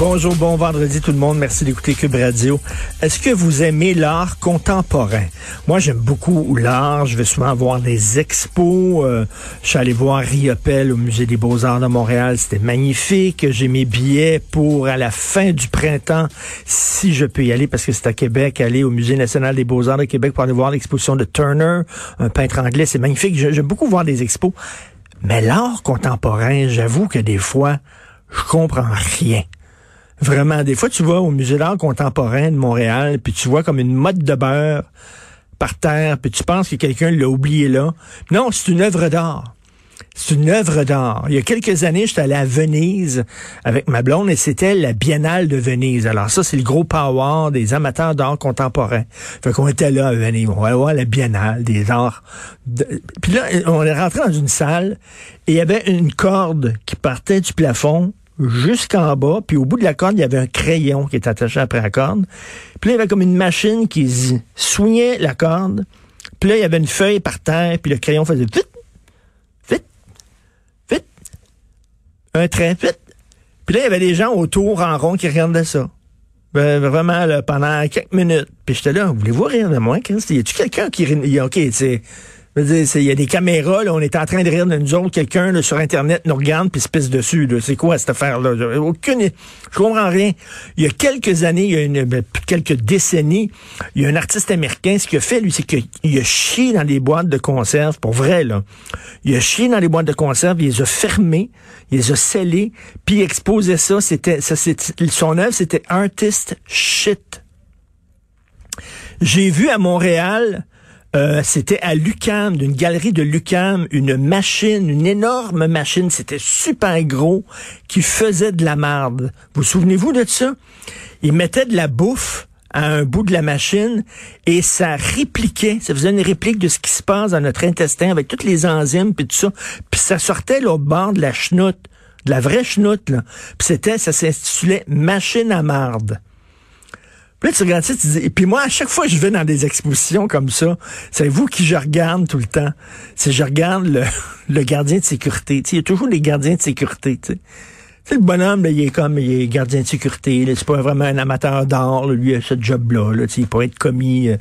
Bonjour, bon vendredi tout le monde. Merci d'écouter Cube Radio. Est-ce que vous aimez l'art contemporain? Moi, j'aime beaucoup l'art. Je vais souvent voir des expos. Euh, je suis allé voir Riopel au Musée des Beaux-Arts de Montréal. C'était magnifique. J'ai mes billets pour à la fin du printemps, si je peux y aller, parce que c'est à Québec, aller au Musée national des Beaux-Arts de Québec pour aller voir l'exposition de Turner, un peintre anglais. C'est magnifique. J'aime beaucoup voir des expos. Mais l'art contemporain, j'avoue que des fois, je comprends rien. Vraiment, des fois, tu vas au Musée d'art contemporain de Montréal, puis tu vois comme une mode de beurre par terre, puis tu penses que quelqu'un l'a oublié là. Non, c'est une œuvre d'art. C'est une œuvre d'art. Il y a quelques années, j'étais allé à Venise avec ma blonde et c'était la Biennale de Venise. Alors ça, c'est le gros power des amateurs d'art contemporain. Fait qu'on était là à Venise. On va voir la Biennale des arts. Puis là, on est rentré dans une salle et il y avait une corde qui partait du plafond jusqu'en bas, puis au bout de la corde, il y avait un crayon qui était attaché après la corde. Puis là, il y avait comme une machine qui soignait la corde. Puis là, il y avait une feuille par terre, puis le crayon faisait vite, vite, vite, un trait, vite. Puis là, il y avait des gens autour en rond qui regardaient ça. Vraiment, pendant quelques minutes. Puis j'étais là, voulez-vous rire de moi, Christ? Y a-tu quelqu'un qui? OK, c'est il y a des caméras, là, on est en train de rire de nous autres, quelqu'un sur Internet nous regarde puis se pisse dessus. C'est quoi cette affaire-là? Aucune. Je comprends rien. Il y a quelques années, il y a une, ben, quelques décennies, il y a un artiste américain, ce qu'il a fait, lui, c'est qu'il a chié dans des boîtes de conserve, pour vrai, là. Il a chié dans les boîtes de conserve, il les a fermées, il les a scellées, puis il exposait ça. C'était, ça, son œuvre, c'était artist shit. J'ai vu à Montréal, euh, c'était à Lucam, d'une galerie de Lucam, une machine, une énorme machine, c'était super gros, qui faisait de la marde. Vous souvenez-vous de ça? Il mettait de la bouffe à un bout de la machine et ça répliquait, ça faisait une réplique de ce qui se passe dans notre intestin avec toutes les enzymes puis tout ça. Puis ça sortait l'autre bord de la chenoute, de la vraie chenoute là. Puis c'était, ça s'intitulait machine à marde. Puis là, tu regardes ça, tu dis, puis moi, à chaque fois que je vais dans des expositions comme ça, c'est vous qui je regarde tout le temps. C'est je regarde le, le gardien de sécurité. il y a toujours des gardiens de sécurité. Tu sais, le bonhomme, là, il est comme, il est gardien de sécurité. C'est pas vraiment un amateur d'art. Lui, a ce job-là. Là, il pourrait être commis, euh,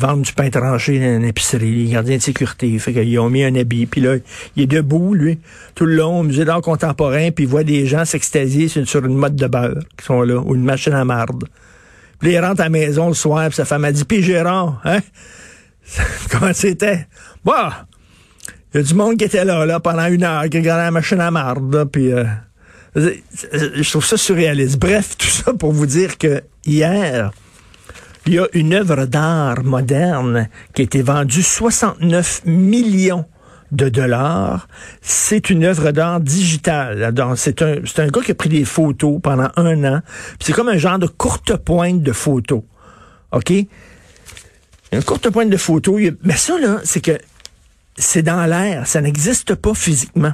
vendre du pain tranché dans une épicerie. Il est gardien de sécurité. Fait qu'ils ont mis un habit. Puis là, il est debout, lui, tout le long, au musée d'art contemporain. Puis il voit des gens s'extasier sur une mode de beurre qui sont là, ou une machine à marde. Puis il rentre à la maison le soir, puis sa femme a dit, puis Gérard, hein? Comment c'était? Bah! Il y a du monde qui était là, là, pendant une heure, qui regardait la machine à marde, puis... Euh, je trouve ça surréaliste. Bref, tout ça pour vous dire que hier, il y a une œuvre d'art moderne qui a été vendue 69 millions de dollars. C'est une œuvre d'art digitale. C'est un, un gars qui a pris des photos pendant un an. C'est comme un genre de courte pointe de photos. OK? Une courte pointe de photos. Mais ça, là, c'est que c'est dans l'air. Ça n'existe pas physiquement.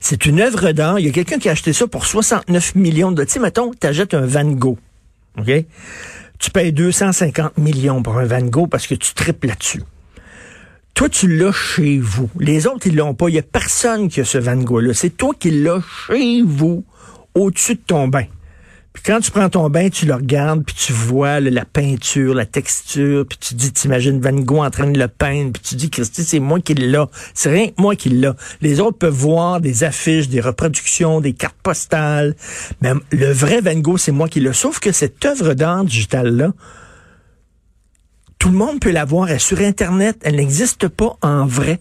C'est une œuvre d'art. Il y a quelqu'un qui a acheté ça pour 69 millions de... Tu sais, mettons, tu achètes un Van Gogh. OK? Tu payes 250 millions pour un Van Gogh parce que tu tripes là-dessus. Toi, tu l'as chez vous. Les autres, ils l'ont pas. Il y a personne qui a ce Van Gogh-là. C'est toi qui l'as chez vous, au-dessus de ton bain. Puis quand tu prends ton bain, tu le regardes, puis tu vois la peinture, la texture, puis tu dis, t'imagines Van Gogh en train de le peindre, puis tu dis, Christy, c'est moi qui l'ai. C'est rien que moi qui l'ai. Les autres peuvent voir des affiches, des reproductions, des cartes postales. Mais le vrai Van Gogh, c'est moi qui l'ai. Sauf que cette œuvre d'art digitale-là, tout le monde peut la voir. Elle est sur Internet. Elle n'existe pas en vrai.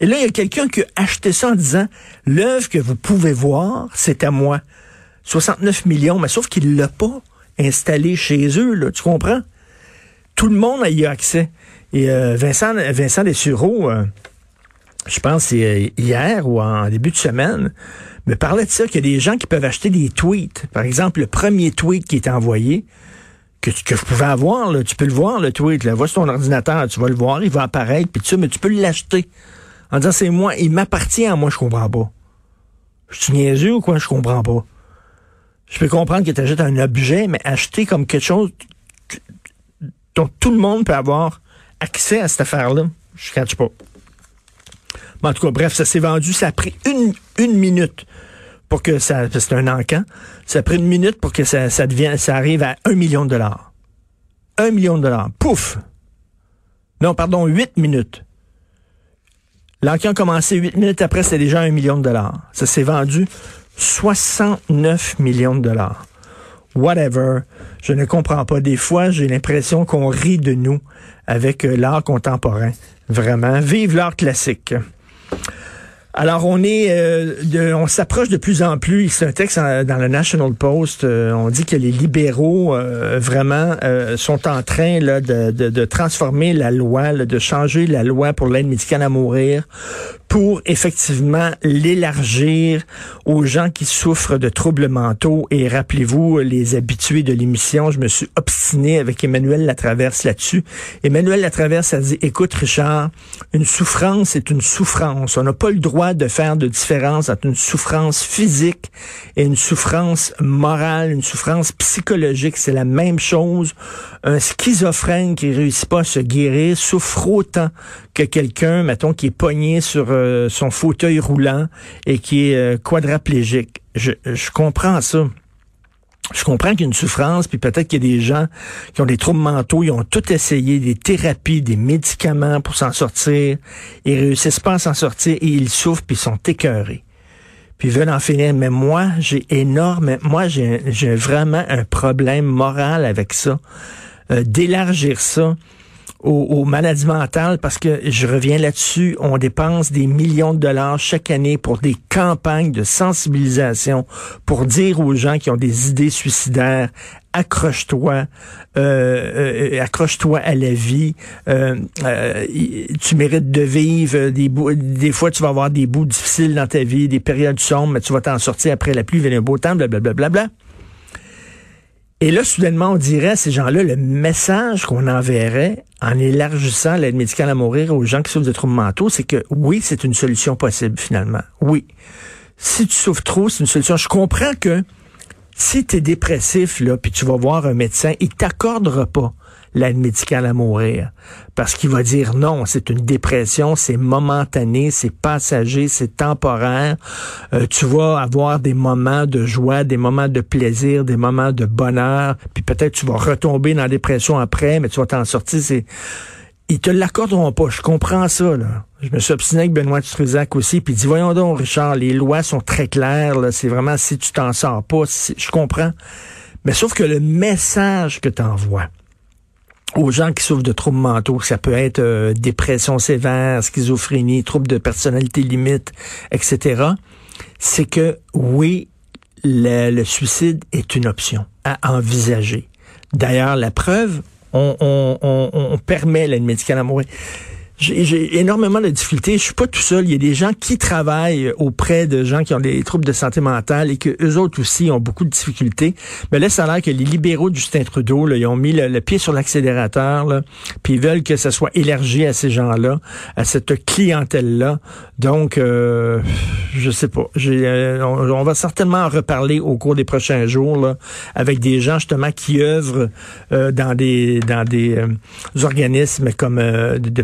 Et là, il y a quelqu'un qui a acheté ça en disant, l'œuvre que vous pouvez voir, c'est à moi. 69 millions, mais sauf qu'il l'a pas installé chez eux, là, tu comprends? Tout le monde a y accès. Et euh, Vincent, Vincent Dessureau, euh, je pense c'est euh, hier ou en début de semaine, me parlait de ça, qu'il y a des gens qui peuvent acheter des tweets. Par exemple, le premier tweet qui est envoyé, que, que je pouvais avoir. Là. Tu peux le voir, le tweet. Là. Va sur ton ordinateur, tu vas le voir, il va apparaître, puis tu mais tu peux l'acheter. En disant, c'est moi, il m'appartient à moi, je comprends pas. Je suis niaiseux ou quoi? Je comprends pas. Je peux comprendre que tu achètes un objet, mais acheter comme quelque chose dont tout le monde peut avoir accès à cette affaire-là, je ne pas. en tout cas, bref, ça s'est vendu. Ça a pris une, une minute pour que ça. C'est un encan. Ça a pris une minute pour que ça, ça, ça arrive à un million de dollars. Un million de dollars. Pouf! Non, pardon, huit minutes. L'encan a commencé huit minutes après, c'était déjà un million de dollars. Ça s'est vendu 69 millions de dollars. Whatever. Je ne comprends pas. Des fois, j'ai l'impression qu'on rit de nous avec euh, l'art contemporain. Vraiment. Vive l'art classique. Alors, on est, euh, on s'approche de plus en plus. C'est un texte dans le National Post. Euh, on dit que les libéraux euh, vraiment sont en train de, de, de transformer la loi, de changer la loi pour l'aide médicale à mourir pour effectivement l'élargir aux gens qui souffrent de troubles mentaux. Et rappelez-vous, les habitués de l'émission, je me suis obstiné avec Emmanuel Latraverse là-dessus. Emmanuel Latraverse a dit, écoute Richard, une souffrance est une souffrance. On n'a pas le droit de faire de différence entre une souffrance physique et une souffrance morale, une souffrance psychologique. C'est la même chose. Un schizophrène qui réussit pas à se guérir souffre autant que quelqu'un, mettons, qui est pogné sur euh, son fauteuil roulant et qui est euh, quadraplégique. Je, comprends ça. Je comprends qu'il y a une souffrance, puis peut-être qu'il y a des gens qui ont des troubles mentaux, ils ont tout essayé, des thérapies, des médicaments pour s'en sortir, ils réussissent pas à s'en sortir et ils souffrent, puis ils sont écœurés. Puis ils veulent en finir. Mais moi, j'ai énorme, moi, j'ai vraiment un problème moral avec ça. Euh, d'élargir ça aux, maladies mentales parce que je reviens là-dessus, on dépense des millions de dollars chaque année pour des campagnes de sensibilisation pour dire aux gens qui ont des idées suicidaires accroche-toi, euh, euh accroche-toi à la vie. Euh, euh, tu mérites de vivre. Des, des fois, tu vas avoir des bouts difficiles dans ta vie, des périodes sombres, mais tu vas t'en sortir après la pluie, venir un beau temps, blablabla. Bla, bla, bla. Et là, soudainement, on dirait à ces gens-là, le message qu'on enverrait en élargissant l'aide médicale à mourir aux gens qui souffrent de troubles mentaux, c'est que oui, c'est une solution possible finalement. Oui. Si tu souffres trop, c'est une solution. Je comprends que si tu es dépressif, là, puis tu vas voir un médecin, il t'accordera pas l'aide médicale à mourir. Parce qu'il va dire non, c'est une dépression, c'est momentané, c'est passager, c'est temporaire. Euh, tu vas avoir des moments de joie, des moments de plaisir, des moments de bonheur, puis peut-être tu vas retomber dans la dépression après, mais tu vas t'en sortir. C'est ils te l'accorderont pas. Je comprends ça, là. Je me suis obstiné avec Benoît Truzac aussi, puis dit, voyons donc, Richard, les lois sont très claires. C'est vraiment si tu t'en sors pas, je comprends. Mais sauf que le message que tu aux gens qui souffrent de troubles mentaux, ça peut être euh, dépression sévère, schizophrénie, troubles de personnalité limite, etc., c'est que oui, le, suicide est une option à envisager. D'ailleurs, la preuve, on, permet l'aide médicale à mourir j'ai énormément de difficultés. Je suis pas tout seul. Il y a des gens qui travaillent auprès de gens qui ont des troubles de santé mentale et que eux autres aussi ont beaucoup de difficultés. Mais là, ça a l'air que les libéraux de Justin Trudeau, là, ils ont mis le, pied sur l'accélérateur, puis ils veulent que ça soit élargi à ces gens-là, à cette clientèle-là. Donc, euh, je sais pas. Euh, on, va certainement en reparler au cours des prochains jours là, avec des gens justement qui œuvrent euh, dans des dans des euh, organismes comme de, de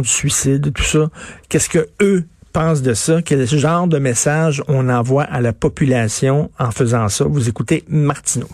du suicide, tout ça. Qu'est-ce que eux pensent de ça? Quel genre de message on envoie à la population en faisant ça? Vous écoutez Martineau.